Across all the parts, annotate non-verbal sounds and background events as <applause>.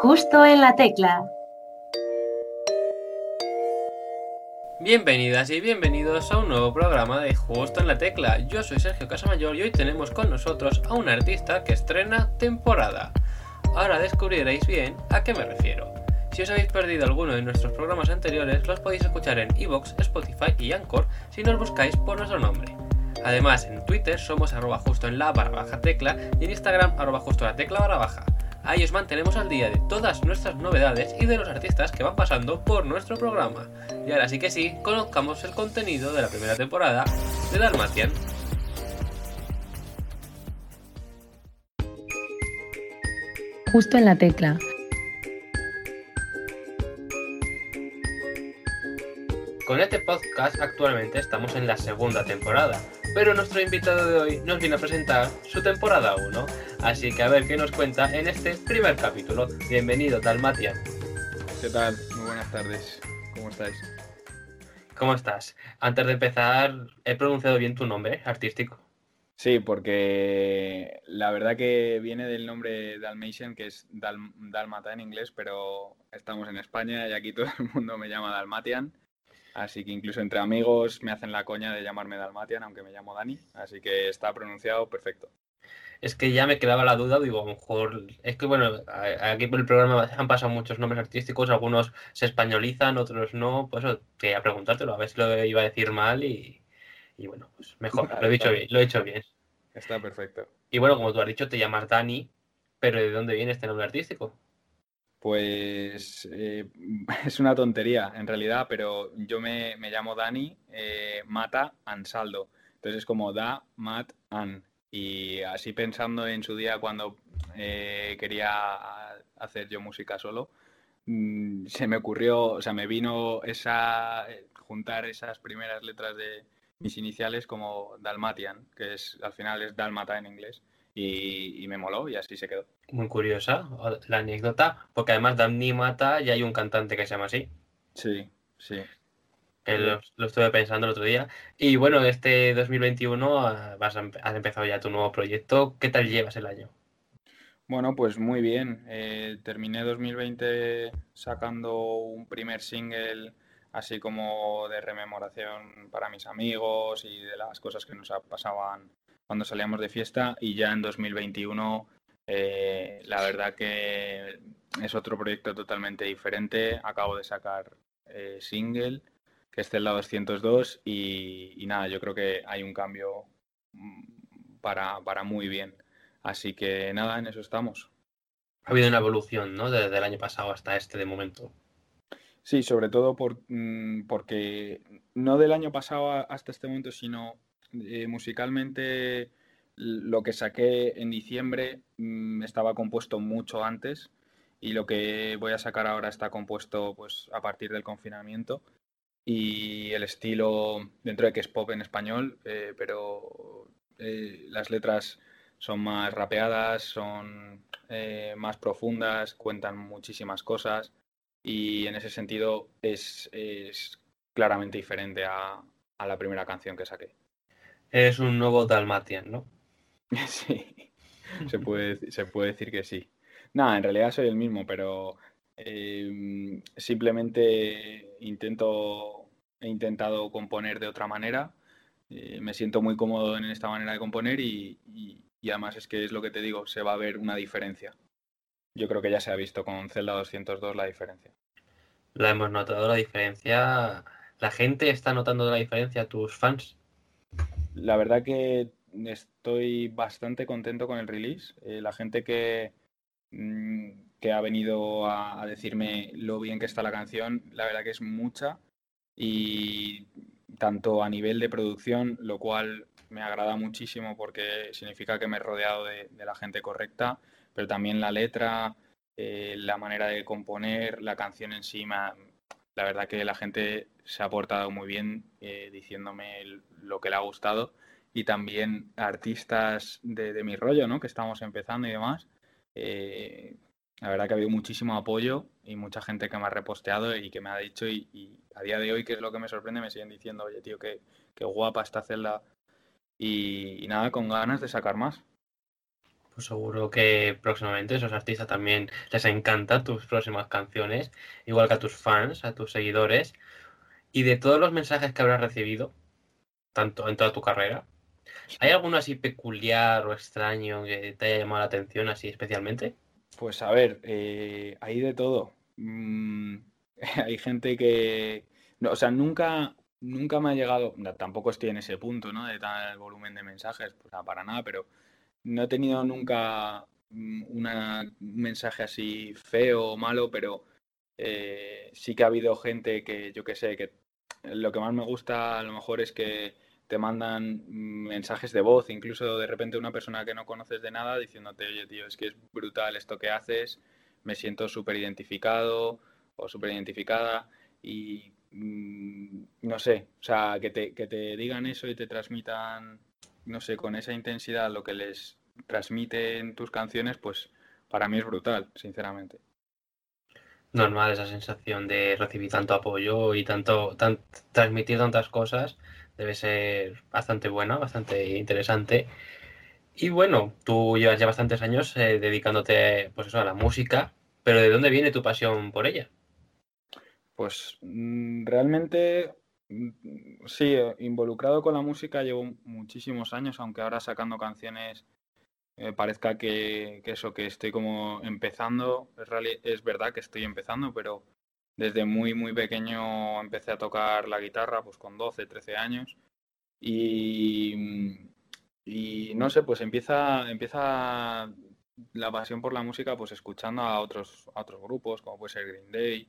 Justo en la tecla. Bienvenidas y bienvenidos a un nuevo programa de Justo en la Tecla. Yo soy Sergio Casamayor y hoy tenemos con nosotros a un artista que estrena temporada. Ahora descubriréis bien a qué me refiero. Si os habéis perdido alguno de nuestros programas anteriores, los podéis escuchar en Evox, Spotify y Anchor si nos buscáis por nuestro nombre. Además, en Twitter somos arroba justo en la barra baja tecla y en Instagram arroba justo la tecla barra baja. Ahí os mantenemos al día de todas nuestras novedades y de los artistas que van pasando por nuestro programa. Y ahora sí que sí, conozcamos el contenido de la primera temporada de Dalmatian. Justo en la tecla. Con este podcast actualmente estamos en la segunda temporada, pero nuestro invitado de hoy nos viene a presentar su temporada 1, así que a ver qué nos cuenta en este primer capítulo. Bienvenido, Dalmatian. ¿Qué tal? Muy buenas tardes. ¿Cómo estáis? ¿Cómo estás? Antes de empezar, ¿he pronunciado bien tu nombre artístico? Sí, porque la verdad que viene del nombre Dalmatian, que es Dal Dalmata en inglés, pero estamos en España y aquí todo el mundo me llama Dalmatian. Así que incluso entre amigos me hacen la coña de llamarme Dalmatian, aunque me llamo Dani. Así que está pronunciado perfecto. Es que ya me quedaba la duda, digo, a lo mejor. Es que bueno, aquí por el programa han pasado muchos nombres artísticos, algunos se españolizan, otros no. Pues eso quería preguntártelo, a ver si lo iba a decir mal y, y bueno, pues mejor, lo he dicho bien, lo he hecho bien. Está perfecto. Y bueno, como tú has dicho, te llamas Dani, pero ¿de dónde viene este nombre artístico? Pues eh, <laughs> es una tontería en realidad, pero yo me, me llamo Dani eh, Mata Ansaldo. Entonces es como Da, Mat, An. Y así pensando en su día cuando eh, quería hacer yo música solo, mmm, se me ocurrió, o sea, me vino esa juntar esas primeras letras de mis iniciales como Dalmatian, que es al final es Dalmata en inglés y, y, me moló y así se quedó. Muy curiosa la anécdota, porque además Damni Mata ya hay un cantante que se llama así. Sí, sí. Que lo, lo, estuve pensando el otro día. Y bueno, este 2021 vas a, has empezado ya tu nuevo proyecto. ¿Qué tal llevas el año? Bueno, pues muy bien. Eh, terminé 2020 sacando un primer single así como de rememoración para mis amigos y de las cosas que nos pasaban cuando salíamos de fiesta y ya en 2021 eh, la verdad que es otro proyecto totalmente diferente. Acabo de sacar eh, single, que es Celda 202 y, y, nada, yo creo que hay un cambio mm, para, para muy bien. Así que nada, en eso estamos. Ha habido una evolución, ¿no? Desde el año pasado hasta este de momento. Sí, sobre todo por, porque no del año pasado hasta este momento, sino eh, musicalmente lo que saqué en diciembre mmm, estaba compuesto mucho antes y lo que voy a sacar ahora está compuesto pues a partir del confinamiento. Y el estilo dentro de que es pop en español eh, pero eh, las letras son más rapeadas son más profundas cuentan muchísimas cosas y en ese sentido es, es claramente diferente a, a la primera canción que saqué es un nuevo Dalmatian, ¿no? <laughs> Sí, se puede, se puede decir que sí. Nada, en realidad soy el mismo, pero eh, simplemente intento, he intentado componer de otra manera. Eh, me siento muy cómodo en esta manera de componer y, y, y, además es que es lo que te digo, se va a ver una diferencia. Yo creo que ya se ha visto con Zelda 202 la diferencia. La hemos notado la diferencia. La gente está notando la diferencia, tus fans. La verdad que estoy bastante contento con el release. Eh, la gente que, mmm, que ha venido a, decirme lo bien que está la canción, la verdad que es mucha. Y tanto a nivel de producción, lo cual me agrada muchísimo porque significa que me he rodeado de, la gente correcta, pero también la letra, eh, la manera de componer, la canción en sí, me ha, la verdad que la gente se ha portado muy bien eh, diciéndome lo que le ha gustado y también artistas de, mi rollo, ¿no? Que estamos empezando y demás. Eh, la verdad que ha habido muchísimo apoyo y mucha gente que me ha reposteado y que me ha dicho y, a día de hoy, que es lo que me sorprende, me siguen diciendo, oye, tío, qué, qué guapa esta celda y, nada, con ganas de sacar más. Pues seguro que próximamente esos artistas también les encantan tus próximas canciones, igual que a tus fans, a tus seguidores. Y de todos los mensajes que habrás recibido, tanto en toda tu carrera, ¿hay alguno así peculiar o extraño que te haya llamado la atención así especialmente? Pues a ver, eh, hay de todo. Mm, <laughs> hay gente que, no, o sea, nunca, nunca me ha llegado, tampoco estoy en ese punto, ¿no? De tal volumen de mensajes, pues para nada, pero no he tenido nunca mm, un mensaje así feo o malo, pero eh, sí que ha habido gente que, yo que sé, que lo que más me gusta a lo mejor es que te mandan mensajes de voz, incluso de repente una persona que no conoces de nada diciéndote, oye, tío, es que es brutal esto que haces, me siento súper identificado o súper identificada y no sé, o sea, que te, que te digan eso y te transmitan no sé, con esa intensidad lo que les transmiten tus canciones, pues para mí es brutal, sinceramente. Normal esa sensación de recibir tanto apoyo y tanto transmitir tantas cosas debe ser bastante buena, bastante interesante. Y bueno, tú llevas ya bastantes años eh, dedicándote pues eso, a la música, pero ¿de dónde viene tu pasión por ella? Pues mm, realmente Mm, sí, eh, involucrado con la música llevo muchísimos años, aunque ahora sacando canciones eh, parezca que, eso, que estoy como empezando. Es, es verdad que estoy empezando, pero desde muy, muy pequeño empecé a tocar la guitarra, pues con 12, 13 años. Y, y no sé, pues empieza, empieza la pasión por la música pues escuchando a otros, a otros grupos, como puede ser Green Day,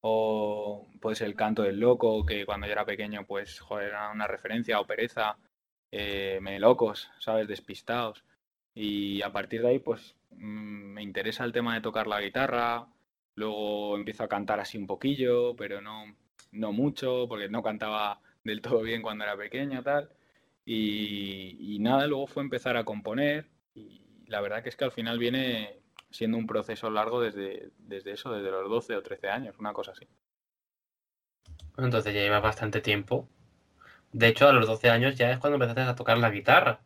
o pues el canto del loco, que cuando yo era pequeño, pues, joder, era una referencia, o pereza, eh, me locos, ¿sabes? Despistados. Y a partir de ahí, pues, mm, me interesa el tema de tocar la guitarra, luego empiezo a cantar así un poquillo, pero no, no mucho, porque no cantaba del todo bien cuando era pequeño, tal. Y, y nada, luego fue empezar a componer, y la verdad que es que al final viene siendo un proceso largo desde, desde eso, desde los 12 o 13 años, una cosa así. Entonces ya llevas bastante tiempo. De hecho, a los 12 años ya es cuando empezaste a tocar la guitarra,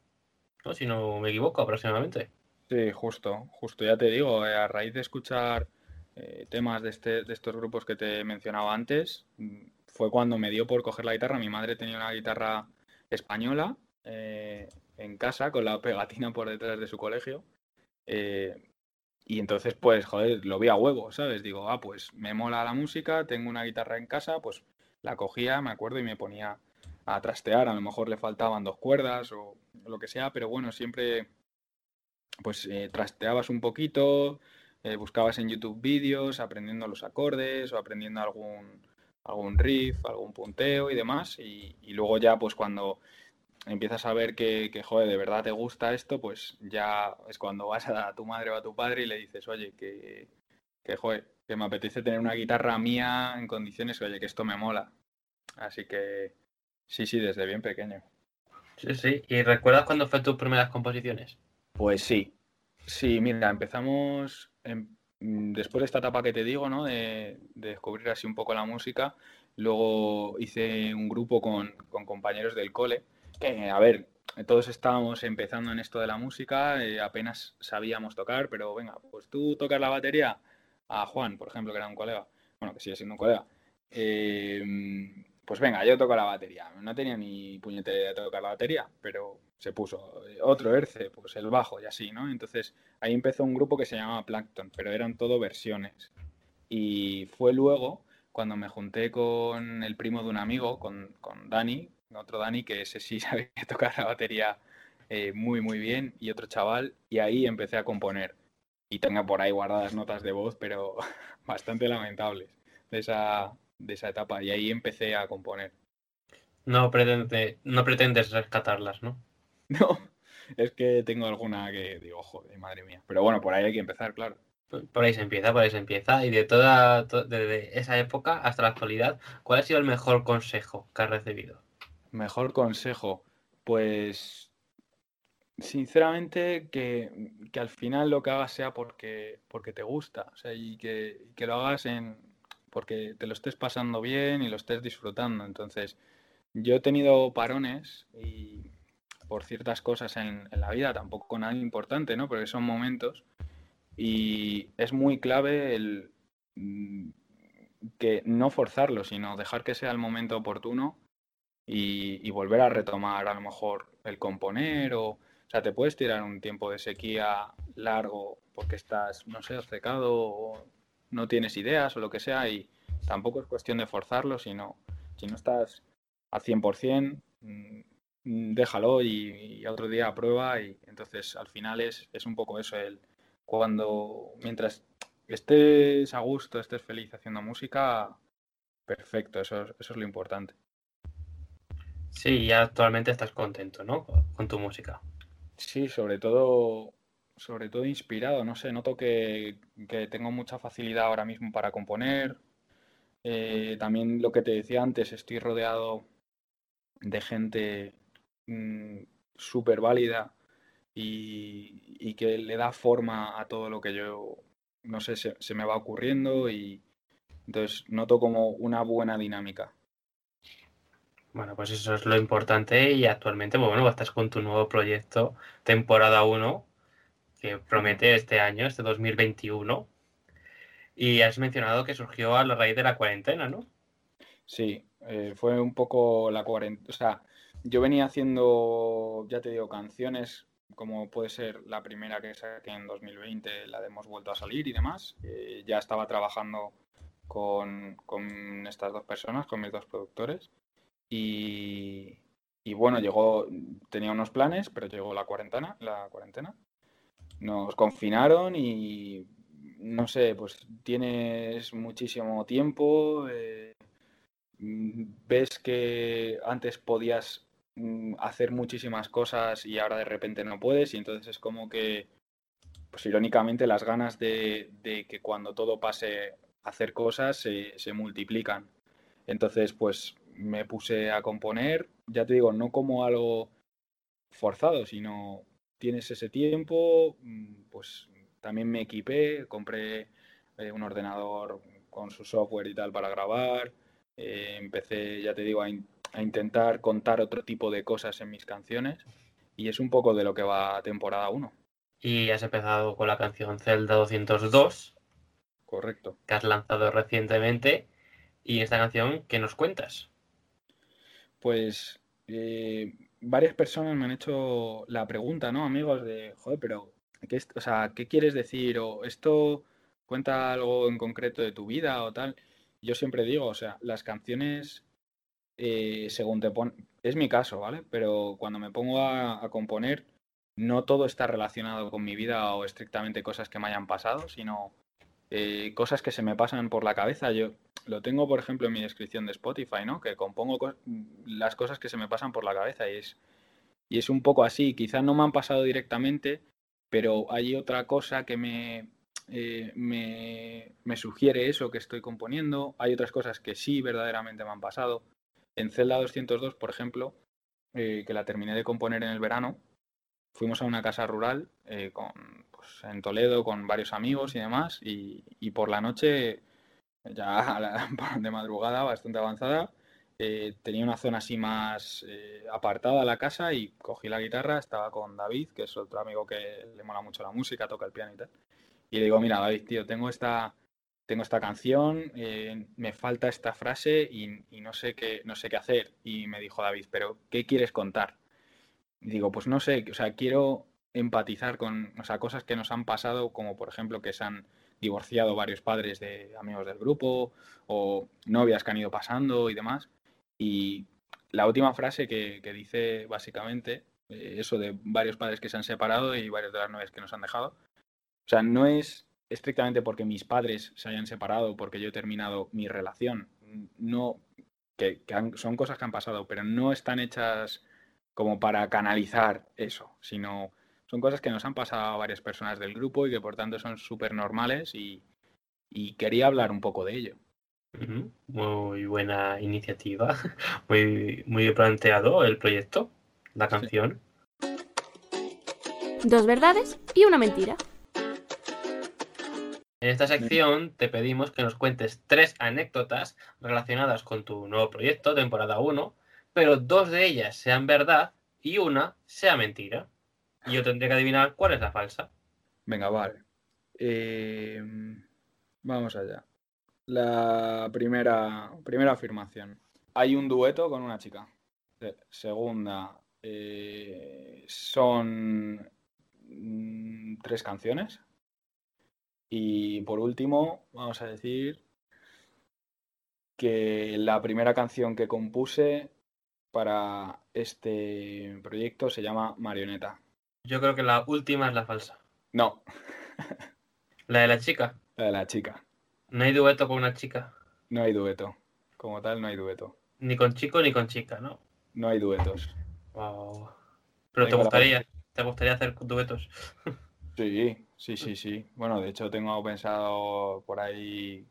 ¿no? Si no me equivoco, aproximadamente. Sí, justo, justo, ya te digo, eh, a raíz de escuchar eh, temas de, este, de estos grupos que te mencionaba antes, mm, fue cuando me dio por coger la guitarra. Mi madre tenía una guitarra española eh, en casa con la pegatina por detrás de su colegio. Y entonces, pues, joder, lo vi a huevo, ¿sabes? Digo, ah, pues me mola la música, tengo una guitarra en casa, pues la cogía, me acuerdo, y me ponía a trastear. A lo mejor le faltaban dos cuerdas o lo que sea, pero bueno, siempre, pues, eh, trasteabas un poquito, eh, buscabas en YouTube vídeos, aprendiendo los acordes o aprendiendo algún, algún riff, algún punteo y demás. Y, y luego ya, pues, cuando empiezas a ver que, que, joder, de verdad te gusta esto, pues ya es cuando vas a tu madre o a tu padre y le dices, oye, que, que joder, que me apetece tener una guitarra mía en condiciones, oye, que esto me mola. Así que sí, sí, desde bien pequeño. Sí, sí. ¿Y recuerdas cuándo fue tus primeras composiciones? Pues sí. Sí, mira, empezamos después de esta etapa que te digo, ¿no? De, de, descubrir así un poco la música. Luego hice un grupo con, con compañeros del cole que, a ver, todos estábamos empezando en esto de la música, eh, apenas sabíamos tocar, pero venga, pues tú tocas la batería a Juan, por ejemplo, que era un colega, bueno, que sigue siendo un colega, eh, pues venga, yo toco la batería. No tenía ni puñetera de tocar la batería, pero se puso otro Erce, pues el bajo y así, ¿no? Entonces ahí empezó un grupo que se llamaba Plankton, pero eran todo versiones. Y fue luego cuando me junté con el primo de un amigo, con, con Dani, otro Dani, que ese sí <laughs> sabía tocar la batería eh, muy, muy bien, y otro chaval, y ahí empecé a componer. Y tengo por ahí guardadas notas de voz, pero <laughs> bastante lamentables de esa, de esa etapa, y ahí empecé a componer. No, pretende, no pretendes rescatarlas, ¿no? <laughs> No, es que tengo alguna que digo, joder, madre mía. Pero bueno, por ahí hay que empezar, claro. Por ahí se empieza, por ahí se empieza. Y de toda, desde esa época hasta la actualidad, ¿cuál ha sido el mejor consejo que has recibido? Mejor consejo. Pues sinceramente que, al final lo que hagas sea porque, porque te gusta. O sea, y que, lo hagas en porque te lo estés pasando bien y lo estés disfrutando. Entonces, yo he tenido parones y por ciertas cosas en, la vida, tampoco nada importante, ¿no? Porque son momentos y es muy clave el mm, que no forzarlo, sino dejar que sea el momento oportuno y, volver a retomar a lo mejor el componer o, o sea, te puedes tirar un tiempo de sequía largo porque estás, no sé, secado o no tienes ideas o lo que sea y tampoco es cuestión de forzarlo, sino si no estás al 100%, mm, déjalo y, otro día prueba y entonces al final es, es un poco eso, el cuando mientras estés a gusto, estés feliz haciendo música, perfecto, eso, eso es lo importante. Sí, y actualmente estás contento, ¿no? Con tu música. Sí, sobre todo, sobre todo inspirado, no sé, noto que, tengo mucha facilidad ahora mismo para componer. Eh, también lo que te decía antes, estoy rodeado de gente mm, súper válida y, que le da forma a todo lo que yo, no sé, se, se me va ocurriendo y entonces noto como una buena dinámica. Bueno, pues eso es lo importante y actualmente, pues bueno, estás con tu nuevo proyecto, temporada 1, que promete este año, este 2021. Y has mencionado que surgió a la raíz de la cuarentena, ¿no? Sí, eh, fue un poco la cuarentena. O sea, yo venía haciendo, ya te digo, canciones como puede ser la primera que saqué en 2020, la de Hemos vuelto a salir y demás. Eh, ya estaba trabajando con, con estas dos personas, con mis dos productores. Y, bueno, llegó, tenía unos planes, pero llegó la cuarentena, la cuarentena. Nos confinaron y no sé, pues tienes muchísimo tiempo, eh, ves que antes podías mm, hacer muchísimas cosas y ahora de repente no puedes y entonces es como que, pues irónicamente las ganas de, que cuando todo pase hacer cosas se, se multiplican. Entonces, pues me puse a componer, ya te digo, no como algo forzado, sino tienes ese tiempo, mm, pues también me equipé, compré eh, un ordenador con su software y tal para grabar, eh, empecé, ya te digo, a, a, intentar contar otro tipo de cosas en mis canciones y es un poco de lo que va a temporada 1. Y has empezado con la canción Zelda 202. Correcto. Que has lanzado recientemente. Y esta canción, ¿qué nos cuentas? Pues eh, varias personas me han hecho la pregunta, ¿no, amigos? De, joder, pero, ¿qué, o sea, ¿qué quieres decir? O esto cuenta algo en concreto de tu vida o tal. Yo siempre digo, o sea, las canciones, eh, según te ponen, es mi caso, ¿vale? Pero cuando me pongo a, componer, no todo está relacionado con mi vida o estrictamente cosas que me hayan pasado, sino eh, cosas que se me pasan por la cabeza. Yo lo tengo, por ejemplo, en mi descripción de Spotify, ¿no? Que compongo las cosas que se me pasan por la cabeza y es, y es un poco así. Quizás no me han pasado directamente, pero hay otra cosa que me, eh, me, sugiere eso que estoy componiendo. Hay otras cosas que sí verdaderamente me han pasado. En Zelda 202, por ejemplo, eh, que la terminé de componer en el verano, fuimos a una casa rural eh, con, pues, en Toledo con varios amigos y demás, y, y por la noche ya <laughs> <laughs> de madrugada, bastante avanzada. Eh, tenía una zona así más eh, apartada la casa y cogí la guitarra, estaba con David, que es otro amigo que le mola mucho la música, toca el piano y tal. Y le digo, mira, David, tío, tengo esta, tengo esta canción, eh, me falta esta frase y, no, sé qué, no sé qué hacer. Y me dijo David, pero ¿qué quieres contar? Y digo, pues no sé, o sea, quiero empatizar con o sea, cosas que nos han pasado, como por ejemplo que se han divorciado varios padres de amigos del grupo o novias que han ido pasando y demás. Y la última frase que, dice básicamente eh, eso de varios padres que se han separado y varias de las novias que nos han dejado. O sea, no es estrictamente porque mis padres se hayan separado, porque yo he terminado mi relación. No, que, son cosas que han pasado, pero no están hechas como para canalizar eso, sino son cosas que nos han pasado a varias personas del grupo y que por tanto son súper normales y, quería hablar un poco de ello. Muy buena iniciativa, <laughs> muy, muy planteado el proyecto, la canción. Dos verdades y una mentira. En esta sección te pedimos que nos cuentes tres anécdotas relacionadas con tu nuevo proyecto, temporada 1, pero dos de ellas sean verdad y una sea mentira. Y yo tendría que adivinar cuál es la falsa. Venga, vale. Eh, vamos allá. La primera, primera afirmación. Hay un dueto con una chica. Se- Segunda, eh, son mm, tres canciones. Y por último, vamos a decir que la primera canción que compuse para este proyecto se llama Marioneta. Yo creo que la última es la falsa. No, La de la chica. la de la chica. No hay dueto con una chica. No hay dueto. Como tal, no hay dueto. Ni con chico ni con chica, ¿no? No hay duetos. Wow. Pero te gustaría, te gustaría hacer duetos. Sí, sí, sí, sí. Bueno, de hecho tengo pensado por ahí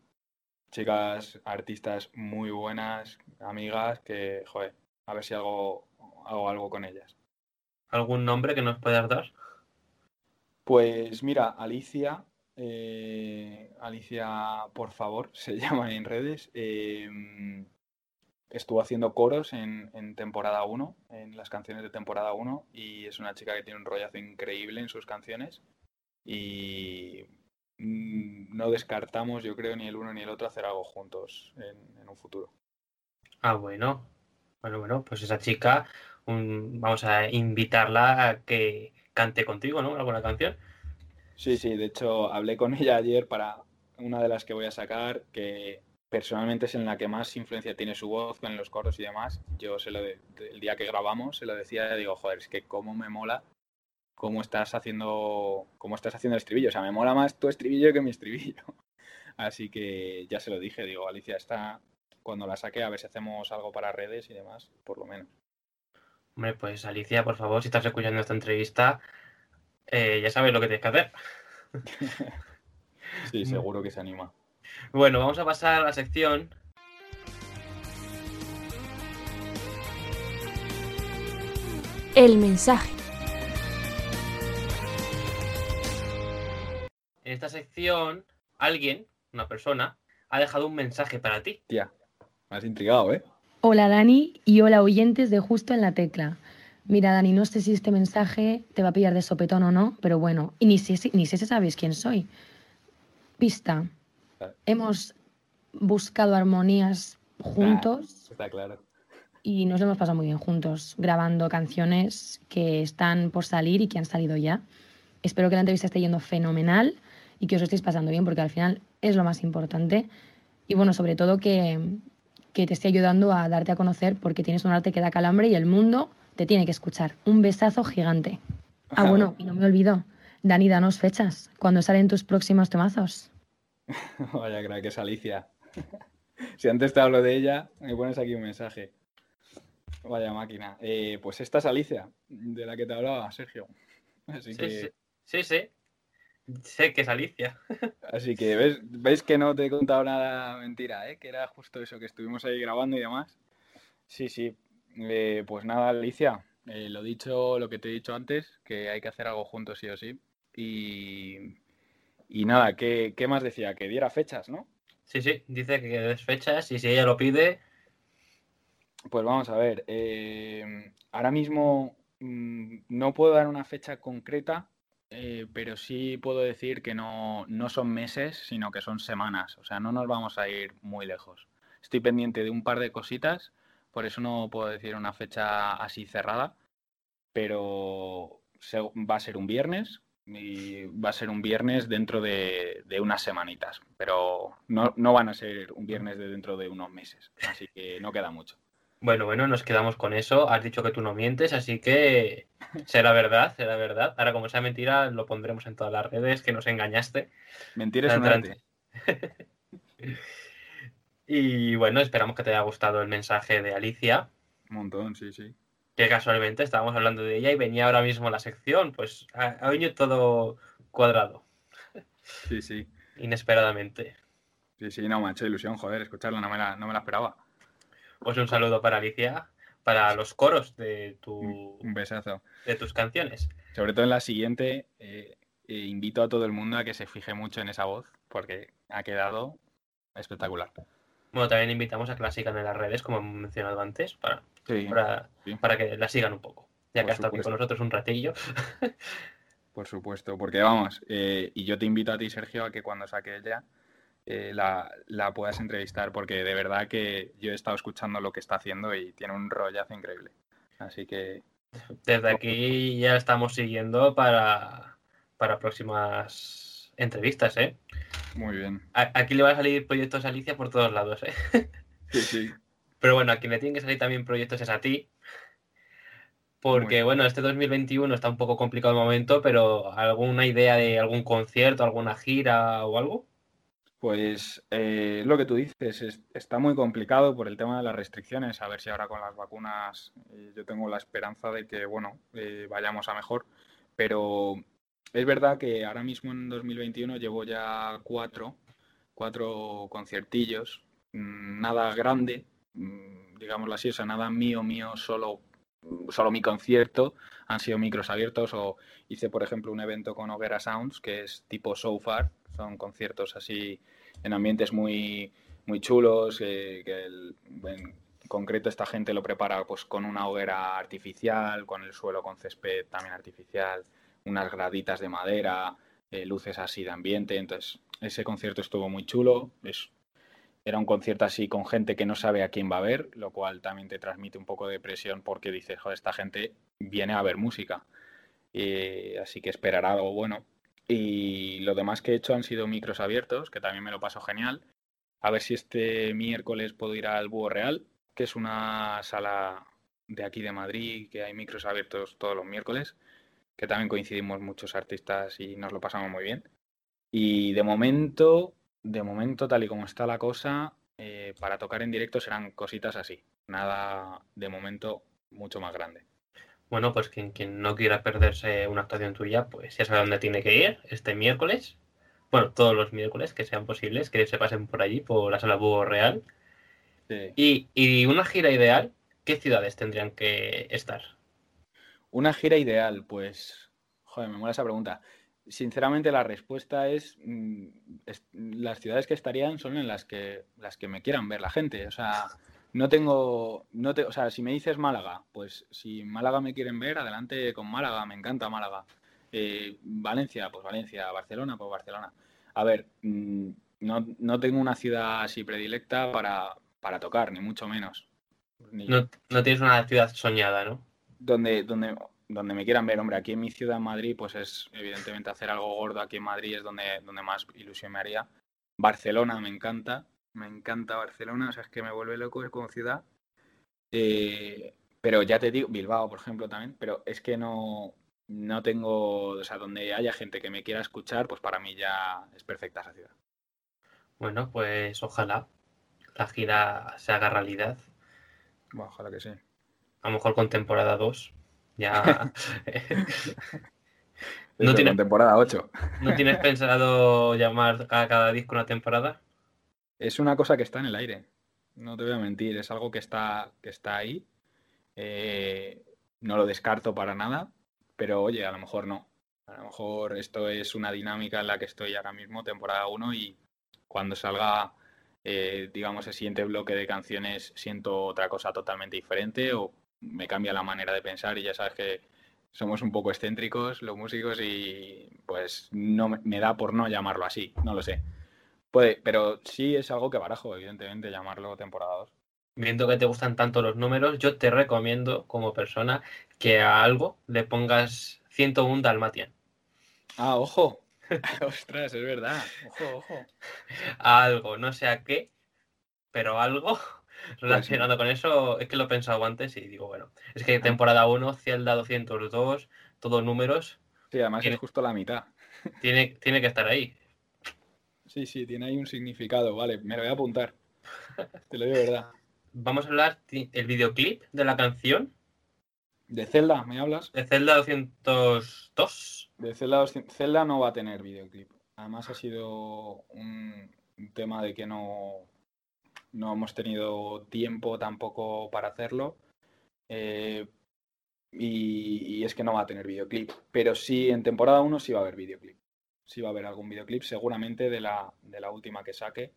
chicas, artistas muy buenas, amigas, que, joder, a ver si hago, hago algo con ellas. ¿Algún nombre que nos puedas dar? Pues mira, Alicia, eh, Alicia, por favor, <laughs> se llama en redes. eh, estuvo haciendo coros en, en temporada 1, en las canciones de temporada 1, y es una chica que tiene un rollazo increíble en sus canciones. Y mm, no descartamos, yo creo, ni el uno ni el otro hacer algo juntos en, en un futuro. Ah, bueno. Bueno, bueno, pues esa chica, un- vamos a invitarla a que cante contigo, ¿no? Alguna canción. Sí, sí, de hecho hablé con ella ayer para una de las que voy a sacar, que personalmente es en la que más influencia tiene su voz con los coros y demás. Yo se lo de- el día que grabamos se lo decía, digo, joder, es que cómo me mola cómo estás haciendo cómo estás haciendo el estribillo, o sea, me mola más tu estribillo que mi estribillo. <laughs> Así que ya se lo dije, digo, Alicia está cuando la saque a ver si hacemos algo para redes y demás, por lo menos. Hombre, pues Alicia, por favor, si estás escuchando esta entrevista, eh, ya sabes lo que tienes que hacer. <laughs> Sí, seguro que se anima. Bueno, vamos a pasar a la sección. El mensaje. En esta sección, alguien, una persona, ha dejado un mensaje para ti. Tía, me has intrigado, ¿eh? Hola Dani y hola oyentes de Justo en la Tecla. Mira Dani, no sé si este mensaje te va a pillar de sopetón o no, pero bueno, y ni sé, si- ni sé si sabes quién soy. Pista. Hemos buscado armonías juntos Está claro. y nos lo hemos pasado muy bien juntos, grabando canciones que están por salir y que han salido ya. Espero que la entrevista esté yendo fenomenal y que os lo estéis pasando bien, porque al final es lo más importante. Y bueno, sobre todo que, que te esté ayudando a darte a conocer, porque tienes un arte que da calambre y el mundo te tiene que escuchar. Un besazo gigante. Ah, bueno, y no me olvido. Dani, danos fechas. ¿Cuándo salen tus próximos tomazos? <laughs> Vaya crack, es Alicia. <laughs> si antes te hablo de ella, me pones aquí un mensaje. Vaya máquina. Eh, pues esta es Alicia, de la que te hablaba, Sergio. Así Sí, que, sí, sí, sí. Sé que es Alicia. <laughs> así que ¿ves, ¿ves que no te he contado nada mentira, ¿eh? Que era justo eso, que estuvimos ahí grabando y demás. Sí, sí. Eh, pues nada, Alicia, eh, lo dicho, lo que te he dicho antes, que hay que hacer algo juntos sí o sí. Y, y nada, ¿qué, qué más decía? Que diera fechas, ¿no? Sí, sí, dice que des fechas y si ella lo pide, Pues vamos a ver. eh, ahora mismo mm, no puedo dar una fecha concreta, eh, pero sí puedo decir que no, no son meses, sino que son semanas. O sea, no nos vamos a ir muy lejos. Estoy pendiente de un par de cositas, por eso no puedo decir una fecha así cerrada, pero se- va a ser un viernes y va a ser un viernes dentro de, de unas semanitas, pero no, no van a ser un viernes de dentro de unos meses, así que no queda mucho. Bueno, bueno, nos quedamos con eso. Has dicho que tú no mientes, así que será verdad, será verdad. Ahora, como sea mentira, lo pondremos en todas las redes, que nos engañaste. Mentir es un arte. <laughs> Y bueno, esperamos que te haya gustado el mensaje de Alicia, Un montón, sí, sí. que casualmente estábamos hablando de ella y venía ahora mismo la sección, pues ha, ha venido todo cuadrado, Sí, sí. <laughs> inesperadamente. Sí, sí, no, me ha hecho ilusión, joder, escucharla, no me la, no me la esperaba. Pues un saludo para Alicia, para los coros de, tu, Un besazo. de tus canciones. Sobre todo en la siguiente, eh, eh, invito a todo el mundo a que se fije mucho en esa voz, porque ha quedado espectacular. Bueno, también invitamos a que la sigan en las redes, como hemos mencionado antes, para, Sí, para, sí. para que la sigan un poco. ya que ha estado aquí con nosotros un ratillo. Por supuesto, porque vamos, eh, y yo te invito a ti, Sergio, a que cuando saque ella eh, la, la, puedas entrevistar, porque de verdad que yo he estado escuchando lo que está haciendo y tiene un rollazo increíble. Así que. Desde aquí ya estamos siguiendo para, para próximas entrevistas, ¿eh? Muy bien. aquí le va a salir proyectos a Alicia por todos lados, ¿eh? <laughs> Sí, sí. Pero bueno, a quien le tienen que salir también proyectos es a ti. Porque bueno, este 2021 está un poco complicado el momento, pero ¿alguna idea de algún concierto, alguna gira o algo? Pues eh, lo que tú dices, está muy complicado por el tema de las restricciones. A ver si ahora con las vacunas eh, yo tengo la esperanza de que, bueno, eh, vayamos a mejor. Pero es verdad que ahora mismo en 2021 llevo ya cuatro, cuatro conciertillos, mm, nada grande, mm, digámoslo así, o sea, nada mío, mío, solo solo mi concierto, han sido micros abiertos o hice, por ejemplo, un evento con Hoguera Sounds, que es tipo So Far, son conciertos así en ambientes muy, muy chulos, que en concreto esta gente lo prepara pues con una hoguera artificial, con el suelo con césped también artificial, unas graditas de madera, eh, luces así de ambiente, entonces ese concierto estuvo muy chulo, es era un concierto así con gente que no sabe a quién va a ver, lo cual también te transmite un poco de presión porque dices, joder, esta gente viene a ver música. así que esperará algo bueno. Y lo demás que he hecho han sido micros abiertos, que también me lo paso genial. A ver si este miércoles puedo ir al Búho Real, que es una sala de aquí de Madrid, que hay micros abiertos todos los miércoles, que también coincidimos muchos artistas y nos lo pasamos muy bien. Y de momento, de momento, tal y como está la cosa, eh, para tocar en directo serán cositas así. Nada de momento mucho más grande. Bueno, pues quien, quien no quiera perderse una actuación tuya, pues ya sabe dónde tiene que ir este miércoles. Bueno, todos los miércoles que sean posibles, que se pasen por allí, por la sala Búho Real. Y, y una gira ideal, ¿qué ciudades tendrían que estar? Una gira ideal, pues. Joder, me mola esa pregunta sinceramente la respuesta mm, es, las ciudades que estarían son en las que las que me quieran ver la gente. O sea, no tengo, no te, o sea, si me dices Málaga, pues si Málaga me quieren ver, adelante con Málaga, me encanta Málaga. Eh, Valencia, pues Valencia, Barcelona, pues Barcelona. A ver, mm, no, no tengo una ciudad así predilecta para, para tocar, ni mucho menos. No, no tienes una ciudad soñada, ¿no? Donde, donde, donde me quieran ver, hombre, aquí en mi ciudad, Madrid, pues es evidentemente hacer algo gordo aquí en Madrid es donde, donde más ilusión me haría. Barcelona me encanta, me encanta Barcelona, o sea, es que me vuelve loco como ciudad. Eh, pero ya te digo, Bilbao, por ejemplo, también, pero es que no, no tengo, o sea, donde haya gente que me quiera escuchar, pues para mí ya es perfecta esa ciudad. Bueno, pues ojalá la gira se haga realidad. ojalá que sí. A lo mejor con temporada 2 ya. <laughs> <laughs> no tienes, temporada 8. ¿No tienes pensado llamar a cada disco una temporada? Es una cosa que está en el aire. No te voy a mentir. Es algo que está, que está ahí. Eh, no lo descarto para nada. Pero oye, a lo mejor no. A lo mejor esto es una dinámica en la que estoy ahora mismo, temporada 1, y cuando salga, eh, digamos, el siguiente bloque de canciones, siento otra cosa totalmente diferente o me cambia la manera de pensar y ya sabes que somos un poco excéntricos los músicos y pues no me da por no llamarlo así, no lo sé. Puede, pero sí es algo que barajo, evidentemente, llamarlo temporada 2. Viendo que te gustan tanto los números, yo te recomiendo como persona que a algo le pongas 101 Dalmatian. Ah, ojo. <laughs> Ostras, es verdad. Ojo, ojo. A algo, no sé a qué, pero algo <laughs> pues relacionado con eso, es que lo he pensado antes y digo, bueno, es que temporada 1, Zelda 202, todos números. Sí, además es justo la mitad. Tiene, tiene que estar ahí. Sí, sí, tiene ahí un significado, vale, me lo voy a apuntar. <laughs> Te lo digo de verdad. Vamos a hablar del videoclip de la canción. ¿De Zelda me hablas? De Zelda 202. De Zelda, Zelda no va a tener videoclip. Además ha sido un tema de que no, no hemos tenido tiempo tampoco para hacerlo. Eh, y, es que no va a tener videoclip. Pero sí, en temporada 1 sí va a haber videoclip. Sí va a haber algún videoclip, seguramente de la, de la última que saque,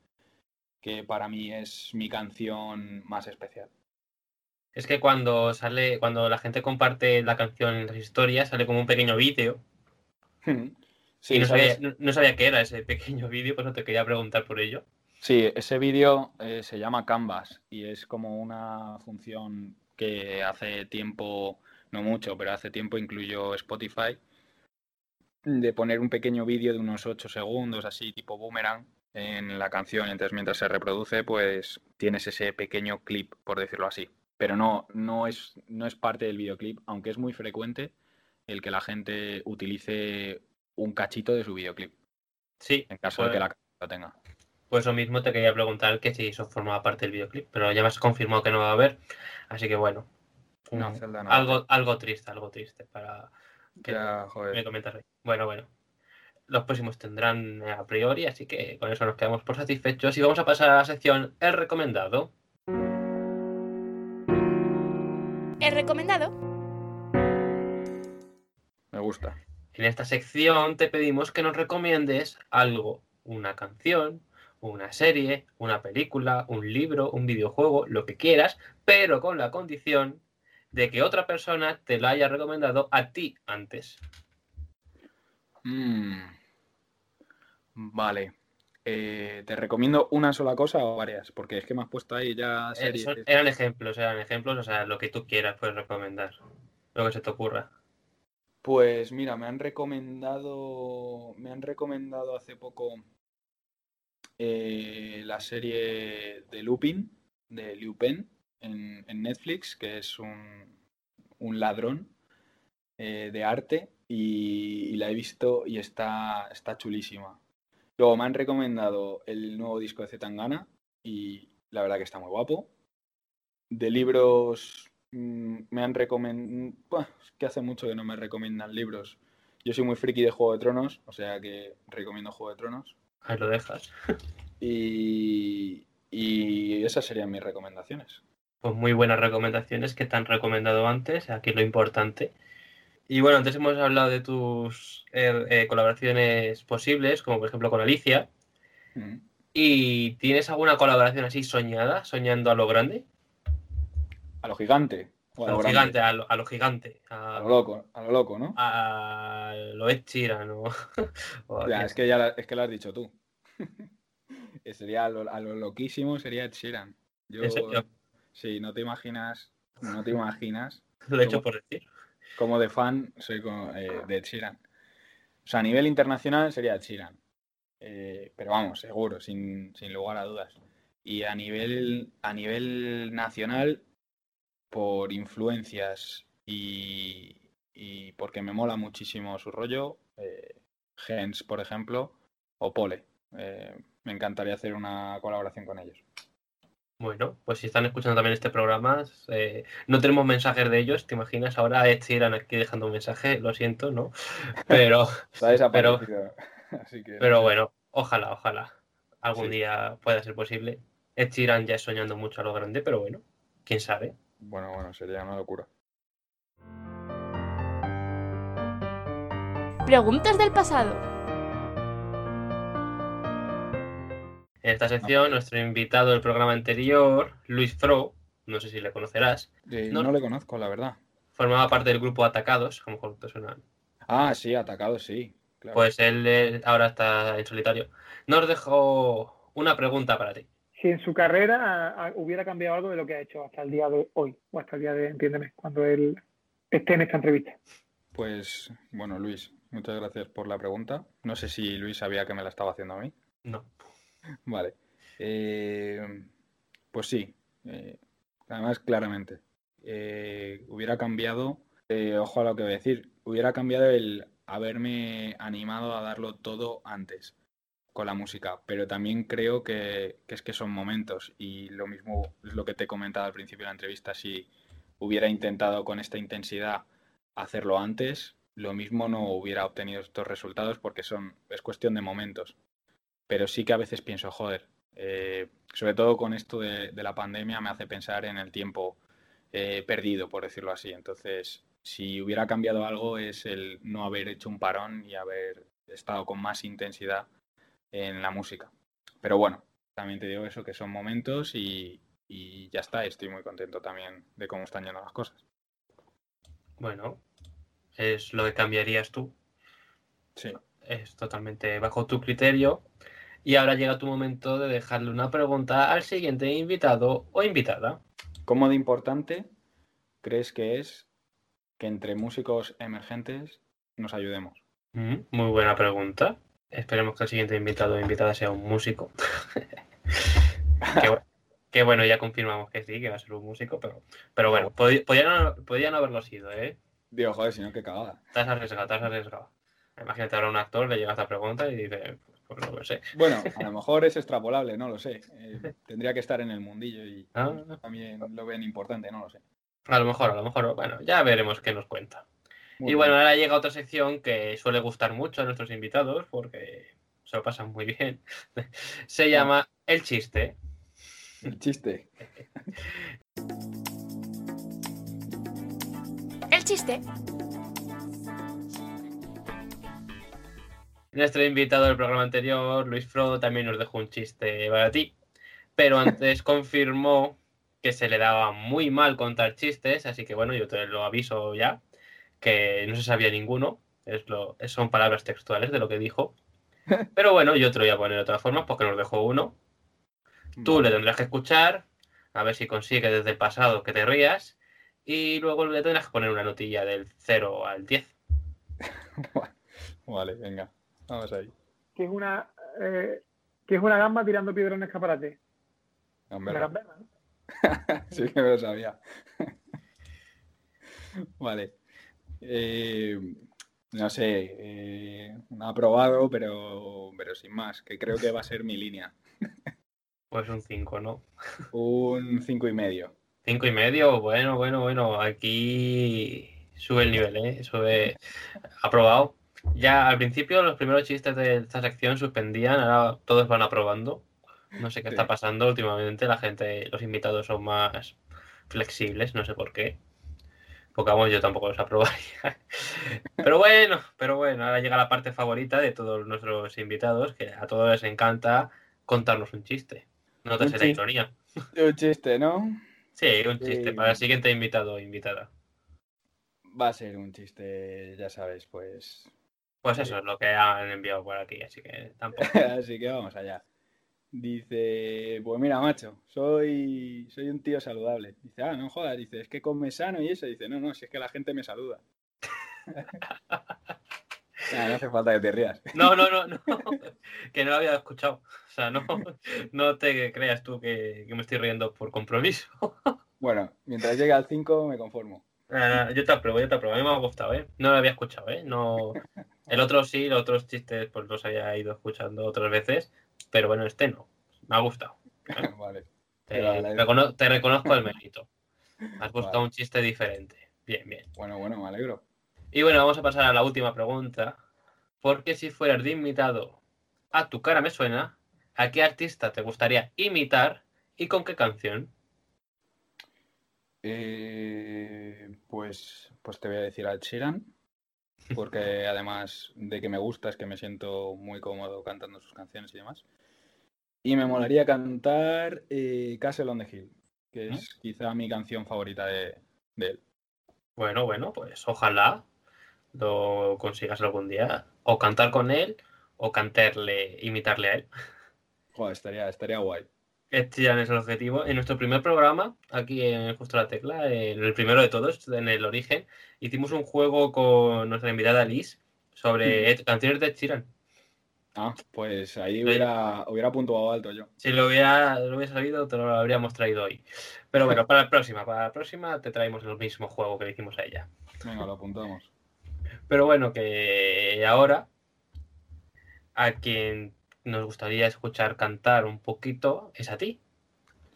que para mí es mi canción más especial. Es que cuando sale, cuando la gente comparte la canción en las historias, sale como un pequeño vídeo. <laughs> Sí, y no sabía, no, no sabía qué era ese pequeño vídeo, pues no te quería preguntar por ello. Sí, ese vídeo eh, se llama Canvas y es como una función que hace tiempo, no mucho, pero hace tiempo incluyó Spotify, de poner un pequeño vídeo de unos 8 segundos, así tipo boomerang, en la canción. Entonces, mientras se reproduce, pues tienes ese pequeño clip, por decirlo así. Pero no, no es, no es parte del videoclip, aunque es muy frecuente el que la gente utilice un cachito de su videoclip, Sí, en caso pues, de que la canción lo tenga. Pues lo mismo te quería preguntar que si eso formaba parte del videoclip, pero ya me has confirmado que no va a haber, así que bueno. No, Zelda no. algo, algo triste, algo triste para que Ya, me comentas hoy. Bueno, bueno. Los próximos tendrán a priori, así que con eso nos quedamos por satisfechos y vamos a pasar a la sección El recomendado. El recomendado. Me gusta. En esta sección te pedimos que nos recomiendes algo, una canción, una serie, una película, un libro, un videojuego, lo que quieras, pero con la condición de que otra persona te lo haya recomendado a ti antes. Mm. Vale. Eh, ¿te recomiendo una sola cosa o varias? Porque es que me has puesto ahí ya Eh, series. son- eran ejemplos, eran ejemplos, o sea, lo que tú quieras puedes recomendar, lo que se te ocurra. Pues mira, me han recomendado. Me han recomendado hace poco eh, la serie de Lupin, de Liu Pen, en, Netflix, que es un, ladrón eh, de arte. Y, la he visto y está, está chulísima. Luego me han recomendado el nuevo disco de Zetangana y la verdad que está muy guapo. De libros mm, me han recomendado... Que hace mucho que no me recomiendan libros. Yo soy muy friki de Juego de Tronos, o sea que recomiendo Juego de Tronos. Ahí lo dejas. <laughs> Y, y esas serían mis recomendaciones. Pues muy buenas recomendaciones que te han recomendado antes, aquí lo importante. Y bueno, antes hemos hablado de tus eh, eh, colaboraciones posibles, como por ejemplo con Alicia. Mm. ¿Y tienes alguna colaboración así soñada, soñando a lo grande? A lo gigante. O A lo gigante, a lo, a lo gigante. A A, lo loco, a lo loco, ¿no? a lo Ed Sheeran o, <laughs> es que ya la- es que lo has dicho tú. <laughs> Eh, sería a lo, a lo loquísimo sería Ed Sheeran. Yo, sí, no te imaginas, no te imaginas <laughs> Lo he hecho por decir. como de fan soy como, eh, de Ed Sheeran. O sea, a nivel internacional sería Ed Sheeran. Eh, pero vamos, seguro, sin, sin lugar a dudas. Y a nivel, a nivel nacional, por influencias y, y porque me mola muchísimo su rollo, eh, Gens, por ejemplo, o Pole. Eh, me encantaría hacer una colaboración con ellos. Bueno, pues si están escuchando también este programa, eh, no tenemos mensajes de ellos, ¿te imaginas? Ahora Ed Sheeran aquí dejando un mensaje, lo siento, ¿no? <laughs> Pero, desaparecido. Así que, pero bueno, ojalá, ojalá algún Sí. día pueda ser posible. Ed Sheeran ya es soñando mucho a lo grande, pero bueno, quién sabe. Bueno, bueno, sería una locura. Preguntas del pasado. En esta sección, nuestro invitado del programa anterior, Luis Fro, no sé si le conocerás, No- no le conozco, la verdad. formaba parte del grupo Atacados, a lo mejor te suena. Ah, sí, atacado, sí. Claro. Pues él eh, ahora está en solitario. Nos dejó una pregunta para ti. Si en su carrera a- a- hubiera cambiado algo de lo que ha hecho hasta el día de hoy, o hasta el día de, entiéndeme, cuando él esté en esta entrevista. Pues, bueno, Luis, muchas gracias por la pregunta. No sé si Luis sabía que me la estaba haciendo a mí. No. <laughs> Vale. Eh, pues sí. eh, además, claramente. Eh, hubiera cambiado, eh, ojo a lo que voy a decir, hubiera cambiado el haberme animado a darlo todo antes con la música, pero también creo que, que es que son momentos y lo mismo es lo que te he comentado al principio de la entrevista, si hubiera intentado con esta intensidad hacerlo antes, lo mismo no hubiera obtenido estos resultados porque son, es cuestión de momentos. Pero sí que a veces pienso, joder, eh, sobre todo con esto de, de la pandemia me hace pensar en el tiempo eh, perdido, por decirlo así. Entonces, si hubiera cambiado algo es el no haber hecho un parón y haber estado con más intensidad en la música. Pero bueno, también te digo eso, que son momentos y, y ya está. Estoy muy contento también de cómo están yendo las cosas. Bueno, es lo que cambiarías tú. Sí. Es totalmente bajo tu criterio. Y ahora llega tu momento de dejarle una pregunta al siguiente invitado o invitada. ¿Cómo de importante crees que es que entre músicos emergentes nos ayudemos? Mm, muy buena pregunta. Esperemos que el siguiente invitado o invitada sea un músico. <laughs> que, bu- que bueno, ya confirmamos que sí, que va a ser un músico, pero, pero bueno, pod- podía no, podía no haberlo sido, ¿eh? Digo, joder, si no, qué cagada. Te has arriesgado, te has arriesgado. Imagínate ahora un actor, le llega esta pregunta y dice, pues no lo sé. Bueno, a lo <laughs> mejor es extrapolable, no lo sé. Eh, tendría que estar en el mundillo y Ah. también lo ven importante, no lo sé. A lo mejor, a lo mejor, bueno, ya veremos qué nos cuenta. Muy y bien. bueno, ahora llega otra sección que suele gustar mucho a nuestros invitados porque se lo pasan muy bien. <laughs> Se llama El chiste. El chiste. El chiste. Nuestro invitado del programa anterior, Luis Frodo, también nos dejó un chiste para ti. Pero antes <laughs> confirmó que se le daba muy mal contar chistes, así que bueno, yo te lo aviso ya, que no se sabía ninguno. Es lo, son palabras textuales de lo que dijo. <laughs> Pero bueno, yo te lo voy a poner de otra forma porque nos dejó uno. Tú le tendrás que escuchar, a ver si consigue desde el pasado que te rías, y luego le tendrás que poner una notilla del 0 al 10. <laughs> Vale, venga. Vamos ahí. Que es una, eh, que es una gamba tirando piedra en un escaparate. Hombre, Una gambera, ¿no? <laughs> sí que me lo sabía. vale. Eh, no sé, eh, no ha aprobado, pero, pero sin más, que creo que va a ser mi línea. <laughs> Pues un 5, ¿no? Un cinco y medio. Cinco y medio, bueno, bueno, bueno. Aquí sube el nivel, ¿eh? Sube. Aprobado. Ya al principio los primeros chistes de esta sección suspendían, ahora todos van aprobando. No sé qué Sí. está pasando últimamente. La gente, los invitados son más flexibles, no sé por qué. Porque vamos, yo tampoco los aprobaría. <laughs> Pero bueno, pero bueno, ahora llega la parte favorita de todos nuestros invitados, que a todos les encanta contarnos un chiste. No te sé la ironía. Un chiste, ¿no? Sí, un chiste Sí. para el siguiente invitado o invitada. Va a ser un chiste, ya sabes, pues. Pues Sí. eso es lo que han enviado por aquí, así que tampoco. <laughs> Así que vamos allá. Dice, pues mira, macho, soy, soy un tío saludable. Dice, ah, no jodas, dice, es que come sano y eso. Dice, no, no, si es que la gente me saluda. <laughs> Nah, no hace falta que te rías. No, no, no, no. <laughs> Que no lo había escuchado. O sea, no, no te creas tú que, que me estoy riendo por compromiso. <laughs> Bueno, mientras llegue al 5 me conformo. Ah, yo te apruebo, yo te apruebo. A mí me ha gustado, ¿eh? No lo había escuchado, ¿eh? No... El otro sí, los otros chistes pues los había ido escuchando otras veces, pero bueno, este no. Me ha gustado. <laughs> vale. Te, recono- reconozco el mérito. Has buscado Vale. un chiste diferente. Bien, bien. Bueno, bueno, me alegro. Y bueno, vamos a pasar a la última pregunta. Porque si fueras de invitado a tu cara me suena, ¿a qué artista te gustaría imitar y con qué canción? Eh, pues, pues te voy a decir al Sheeran, porque además de que me gusta es que me siento muy cómodo cantando sus canciones y demás. Y me molaría cantar eh, Castle on the Hill, que es quizá mi canción favorita de, de él. Bueno, bueno, pues ojalá lo consigas algún día. O cantar con él o cantarle, imitarle a él. Joder, estaría, estaría guay. Este ya es el objetivo. En nuestro primer programa, aquí en Justo la Tecla, en el primero de todos, en el origen, hicimos un juego con nuestra invitada Liz sobre Ed- canciones de Sheeran. Ah, pues ahí hubiera, hubiera puntuado alto yo. Si lo hubiera, lo hubiera sabido, te lo habríamos traído hoy. Pero bueno, para la próxima, para la próxima te traemos el mismo juego que le hicimos a ella. Venga, lo apuntamos. Pero bueno, que ahora a quien nos gustaría escuchar cantar un poquito es a ti.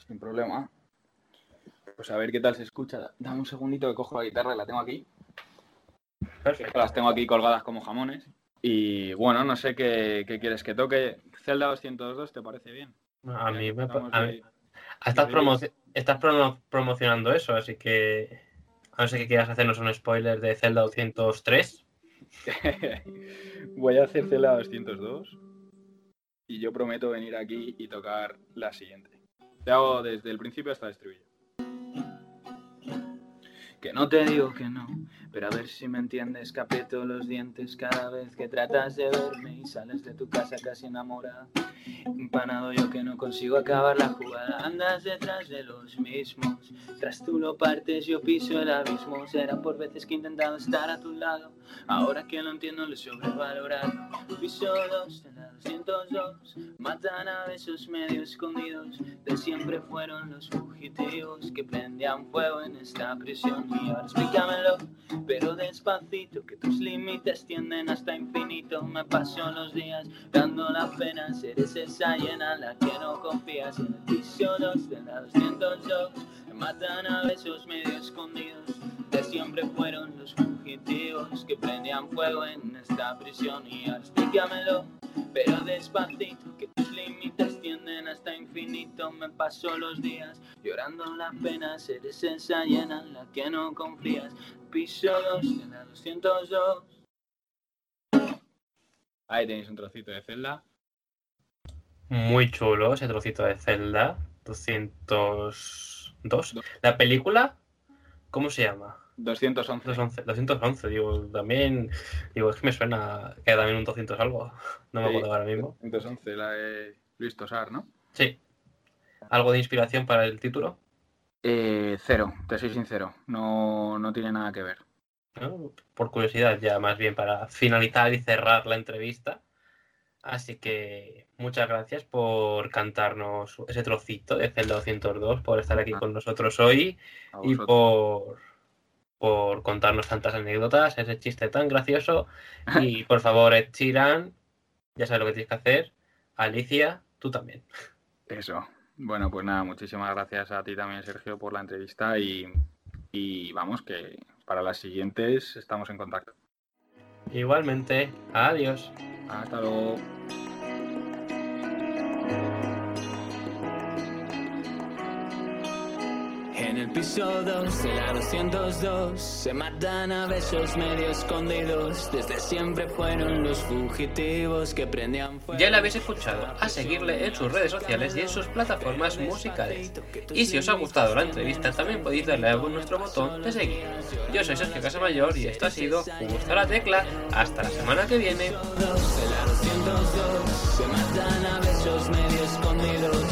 Sin problema. Pues a ver qué tal se escucha. Dame un segundito que cojo la guitarra, la tengo aquí. Perfecto. Las tengo aquí colgadas como jamones. Y bueno, no sé qué, qué quieres que toque. Zelda 202, ¿te parece bien? A mí me pa- Estamos a de- mí- estás, promo- estás promo- promocionando eso, así que a no ser que quieras hacernos un spoiler de Zelda 203. <laughs> Voy a hacer Zelda 202 y yo prometo venir aquí y tocar la siguiente. Te hago desde el principio hasta el estribillo. Que no te digo que no, pero a ver si me entiendes, que aprieto los dientes cada vez que tratas de verme y sales de tu casa casi enamorada. Empanado yo que no consigo acabar la jugada, andas detrás de los mismos. Tras tú lo partes, yo piso el abismo. Será por veces que he intentado estar a tu lado. Ahora que lo entiendo, lo he sobrevalorado. Piso dos de la 202, matan a besos medio escondidos. De siempre fueron los fugitivos que prendían fuego en esta prisión. Y ahora explícamelo, pero despacito, que tus límites tienden hasta infinito. Me paso los días dando la pena ser esa llena en la que no confías. En el piso 2 de la 202, me matan a besos medio escondidos. De siempre fueron los fugitivos que prendían fuego en esta prisión. Y explícamelo, pero despacito, que tus límites tienden hasta infinito. Me paso los días llorando la pena, seres esa llena, la que no confías. Piso 2 de la 202. Ahí tenéis un trocito de celda. Muy chulo ese trocito de celda. 200. ¿Dos? ¿La película? ¿Cómo se llama? 211. 211. 211, digo, también. Digo, es que me suena que también un 200 algo. <laughs> No me sí, acuerdo ahora mismo. 211, la de Luis Tosar, ¿no? Sí. ¿Algo de inspiración para el título? Eh, cero, te soy sincero. No, no tiene nada que ver. Ah, por curiosidad, ya más bien para finalizar y cerrar la entrevista. Así que muchas gracias por cantarnos ese trocito de Zelda 202, por estar aquí Ah. con nosotros hoy y por, por contarnos tantas anécdotas, ese chiste tan gracioso. <laughs> Y por favor, Ed Sheeran, ya sabes lo que tienes que hacer. Alicia, tú también. Eso. Bueno, pues nada, muchísimas gracias a ti también, Sergio, por la entrevista y, y vamos, que para las siguientes estamos en contacto. Igualmente, adiós. Hasta luego. En el piso 2 de la 202 se matan a besos medio escondidos. Desde siempre fueron los fugitivos que prendían fuego. Ya le habéis escuchado, a seguirle en sus redes sociales y en sus plataformas musicales. Y si os ha gustado la entrevista, también podéis darle a nuestro botón de seguir. Yo soy Sergio Casamayor y esto ha sido Justo la Tecla. Hasta la semana que viene. de la 202 se matan a besos medio escondidos.